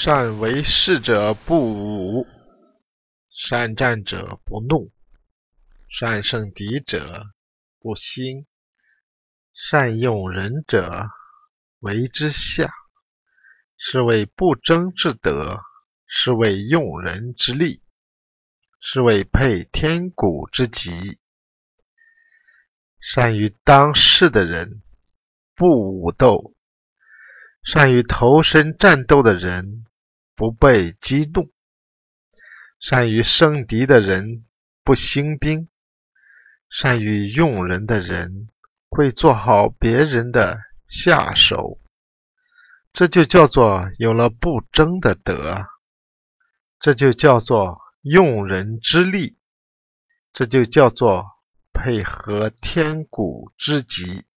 善为士者不武，善战者不怒，善胜敌者不兴，善用人者为之下。是谓不争之德，是谓用人之力，是谓配天古之极。善于当世的人，不武斗；善于投身战斗的人，不被激怒；善于胜敌的人，不兴兵；善于用人的人，会做好别人的下手。这就叫做有了不争的德，这就叫做用人之力，这就叫做配合天古之极。